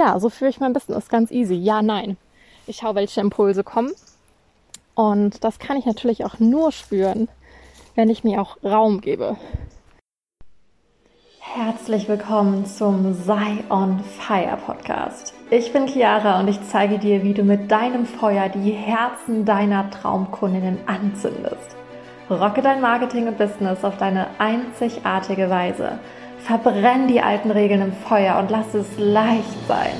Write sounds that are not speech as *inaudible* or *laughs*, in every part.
ja, so führe ich mein Business ganz easy. Ja, nein. Ich schaue, welche Impulse kommen. Und das kann ich natürlich auch nur spüren, wenn ich mir auch Raum gebe. Herzlich willkommen zum Sei on Fire Podcast. Ich bin Chiara und ich zeige dir, wie du mit deinem Feuer die Herzen deiner Traumkundinnen anzündest. Rocke dein Marketing und Business auf deine einzigartige Weise. Verbrenn die alten Regeln im Feuer und lass es leicht sein.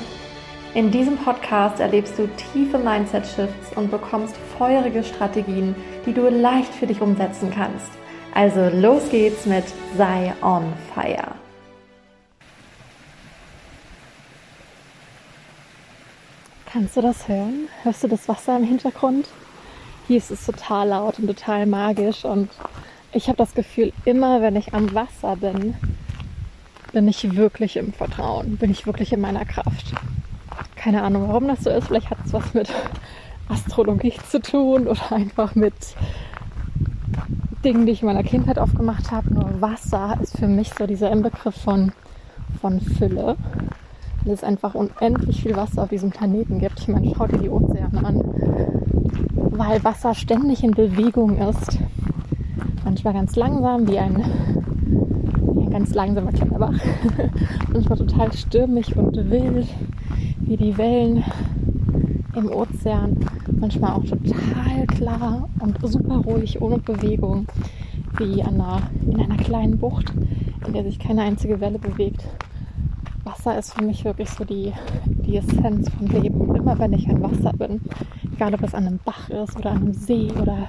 In diesem Podcast erlebst du tiefe Mindset-Shifts und bekommst feurige Strategien, die du leicht für dich umsetzen kannst. Also los geht's mit Sei on Fire. Kannst du das hören? Hörst du das Wasser im Hintergrund? Hier ist es total laut und total magisch und ich habe das Gefühl, immer wenn ich am Wasser bin, bin ich wirklich im Vertrauen, bin ich wirklich in meiner Kraft. Keine Ahnung, warum das so ist. Vielleicht hat es was mit Astrologie zu tun oder einfach mit Dingen, die ich in meiner Kindheit aufgemacht habe. Nur Wasser ist für mich so dieser Inbegriff von, von Fülle. Weil es einfach unendlich viel Wasser auf diesem Planeten gibt. Ich meine, schau dir die Ozeane an. Weil Wasser ständig in Bewegung ist. Manchmal ganz langsam, wie ein ganz langsamer kleiner *laughs* Bach. Manchmal total stürmig und wild, wie die Wellen im Ozean. Manchmal auch total klar und super ruhig, ohne Bewegung, wie einer, in einer kleinen Bucht, in der sich keine einzige Welle bewegt. Wasser ist für mich wirklich so die, die Essenz von Leben. Und immer wenn ich an Wasser bin, egal ob es an einem Bach ist oder an einem See oder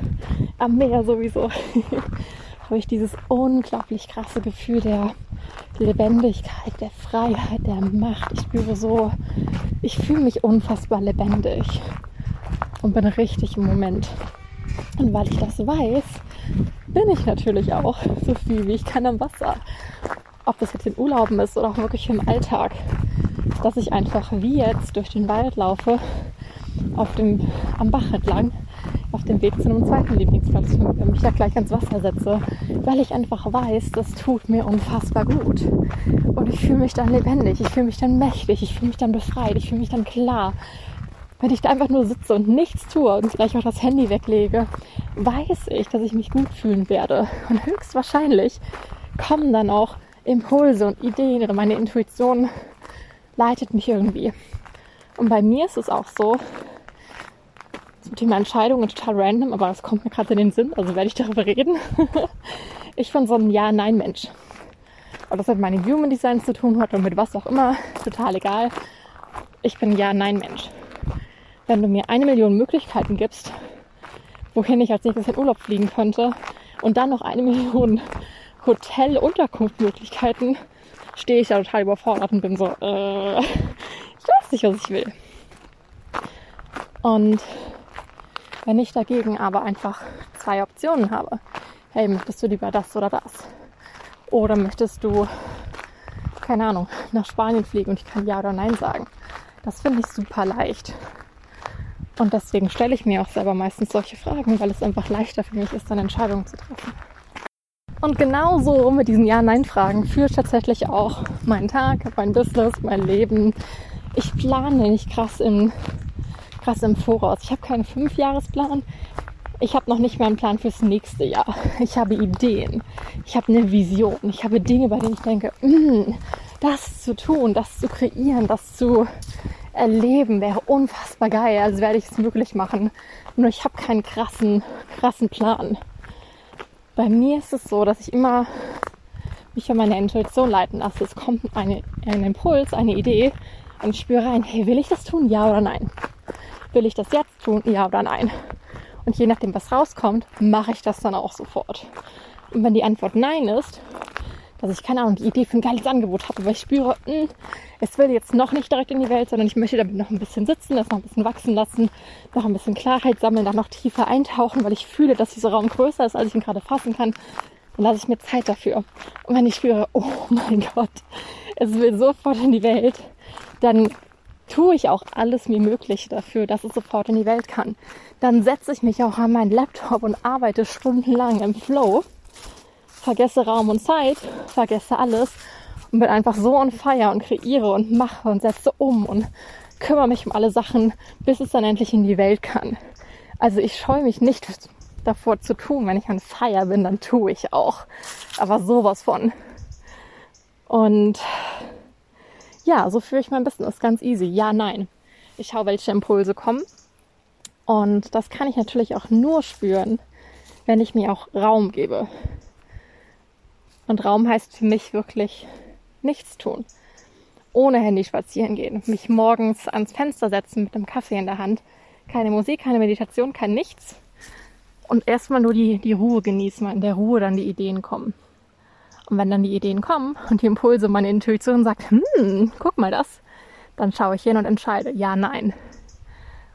am Meer sowieso, *laughs* habe ich dieses unglaublich krasse Gefühl der Lebendigkeit, der Freiheit, der Macht. Ich spüre so, ich fühle mich unfassbar lebendig und bin richtig im Moment. Und weil ich das weiß, bin ich natürlich auch so viel wie ich kann am Wasser. Ob das jetzt in Urlauben ist oder auch wirklich im Alltag. Dass ich einfach wie jetzt durch den Wald laufe, auf dem, am Bach entlang, auf dem Weg zu einem zweiten Lieblingsplatz für mich, da gleich ans Wasser setze, weil ich einfach weiß, das tut mir unfassbar gut. Und ich fühle mich dann lebendig, ich fühle mich dann mächtig, ich fühle mich dann befreit, ich fühle mich dann klar. Wenn ich da einfach nur sitze und nichts tue und gleich auch das Handy weglege, weiß ich, dass ich mich gut fühlen werde. Und höchstwahrscheinlich kommen dann auch Impulse und Ideen oder meine Intuition leitet mich irgendwie. Und bei mir ist es auch so, zum Thema Entscheidungen total random, aber das kommt mir gerade in den Sinn, also werde ich darüber reden. *laughs* ich bin so ein Ja-Nein-Mensch. Ob das mit meinem Human Design zu tun hat oder mit was auch immer, total egal. Ich bin ein Ja-Nein-Mensch. Wenn du mir eine Million Möglichkeiten gibst, wohin ich als nächstes in Urlaub fliegen könnte und dann noch eine Million Hotel-Unterkunftmöglichkeiten, stehe ich da total überfordert und bin so, äh, *laughs* ich weiß nicht, was ich will. Und wenn ich dagegen aber einfach zwei Optionen habe, hey, möchtest du lieber das oder das? Oder möchtest du, keine Ahnung, nach Spanien fliegen und ich kann Ja oder Nein sagen? Das finde ich super leicht. Und deswegen stelle ich mir auch selber meistens solche Fragen, weil es einfach leichter für mich ist, dann Entscheidungen zu treffen. Und genau so mit diesen Ja-Nein-Fragen führt tatsächlich auch mein Tag, mein Business, mein Leben. Ich plane nicht krass in krass im Voraus. Ich habe keinen Fünfjahresplan. Ich habe noch nicht mal einen Plan fürs nächste Jahr. Ich habe Ideen. Ich habe eine Vision. Ich habe Dinge, bei denen ich denke, mm, das zu tun, das zu kreieren, das zu erleben, wäre unfassbar geil. Also werde ich es möglich machen. Nur ich habe keinen krassen, krassen Plan. Bei mir ist es so, dass ich immer mich von meiner Intuition leiten lasse. Es kommt eine, ein Impuls, eine Idee und ich spüre rein, hey, will ich das tun? Ja oder nein? Will ich das jetzt tun? Ja oder nein? Und je nachdem, was rauskommt, mache ich das dann auch sofort. Und wenn die Antwort Nein ist, dass ich keine Ahnung, die Idee für ein geiles Angebot habe, weil ich spüre, mh, hm, es will jetzt noch nicht direkt in die Welt, sondern ich möchte damit noch ein bisschen sitzen, das noch ein bisschen wachsen lassen, noch ein bisschen Klarheit sammeln, dann noch tiefer eintauchen, weil ich fühle, dass dieser Raum größer ist, als ich ihn gerade fassen kann, dann lasse ich mir Zeit dafür. Und wenn ich spüre, oh mein *laughs* Gott, es will sofort in die Welt, dann tue ich auch alles mir Mögliche dafür, dass es sofort in die Welt kann. Dann setze ich mich auch an meinen Laptop und arbeite stundenlang im Flow, vergesse Raum und Zeit, vergesse alles und bin einfach so on fire und kreiere und mache und setze um und kümmere mich um alle Sachen, bis es dann endlich in die Welt kann. Also ich scheue mich nicht davor zu tun. Wenn ich on fire bin, dann tue ich auch. Aber sowas von. Und ja, so führe ich mein Business ganz easy. Ja, nein. Ich schaue, welche Impulse kommen. Und das kann ich natürlich auch nur spüren, wenn ich mir auch Raum gebe. Und Raum heißt für mich wirklich nichts tun. Ohne Handy spazieren gehen, mich morgens ans Fenster setzen mit einem Kaffee in der Hand. Keine Musik, keine Meditation, kein nichts. Und erstmal nur die, die Ruhe genießen, in der Ruhe dann die Ideen kommen. Und wenn dann die Ideen kommen und die Impulse, meine Intuition sagt, hm, guck mal das, dann schaue ich hin und entscheide, ja, nein.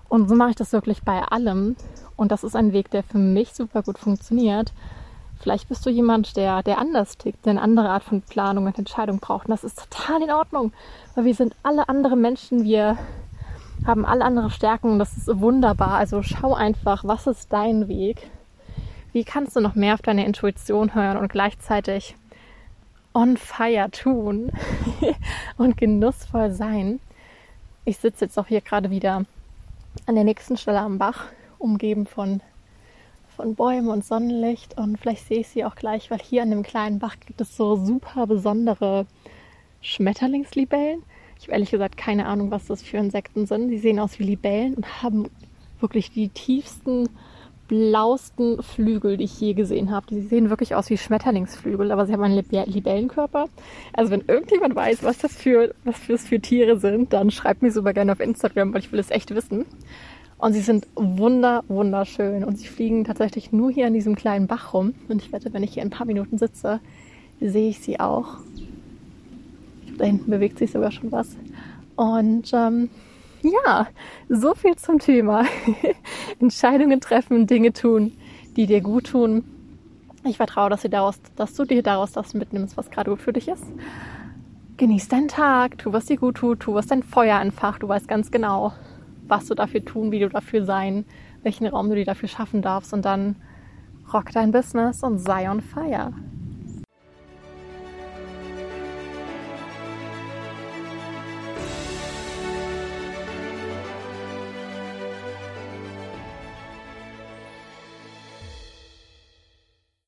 Und so mache ich das wirklich bei allem. Und das ist ein Weg, der für mich super gut funktioniert. Vielleicht bist du jemand, der, der anders tickt, der eine andere Art von Planung und Entscheidung braucht. Und das ist total in Ordnung, weil wir sind alle andere Menschen. Wir haben alle andere Stärken das ist wunderbar. Also schau einfach, was ist dein Weg? Wie kannst du noch mehr auf deine Intuition hören und gleichzeitig on fire tun *laughs* und genussvoll sein? Ich sitze jetzt auch hier gerade wieder an der nächsten Stelle am Bach, umgeben von, von Bäumen und Sonnenlicht. Und vielleicht sehe ich sie auch gleich, weil hier an dem kleinen Bach gibt es so super besondere Schmetterlingslibellen. Ich habe ehrlich gesagt keine Ahnung, was das für Insekten sind. Die sehen aus wie Libellen und haben wirklich die tiefsten, blausten Flügel, die ich je gesehen habe. Die sehen wirklich aus wie Schmetterlingsflügel, aber sie haben einen Libellenkörper. Also wenn irgendjemand weiß, was das für, was das für Tiere sind, dann schreibt mir super gerne auf Instagram, weil ich will es echt wissen. Und sie sind wunder, wunderschön. Und sie fliegen tatsächlich nur hier an diesem kleinen Bach rum. Und ich wette, wenn ich hier ein paar Minuten sitze, sehe ich sie auch. Da hinten bewegt sich sogar schon was. Und ähm, ja, so viel zum Thema. *laughs* Entscheidungen treffen, Dinge tun, die dir gut tun. Ich vertraue, dass, daraus, dass du dir daraus das mitnimmst, was gerade gut für dich ist. Genieß deinen Tag, tu, was dir gut tut, tu, was dein Feuer entfacht. Du weißt ganz genau, was du dafür tun, wie du dafür sein, welchen Raum du dir dafür schaffen darfst. Und dann rock dein Business und sei on fire.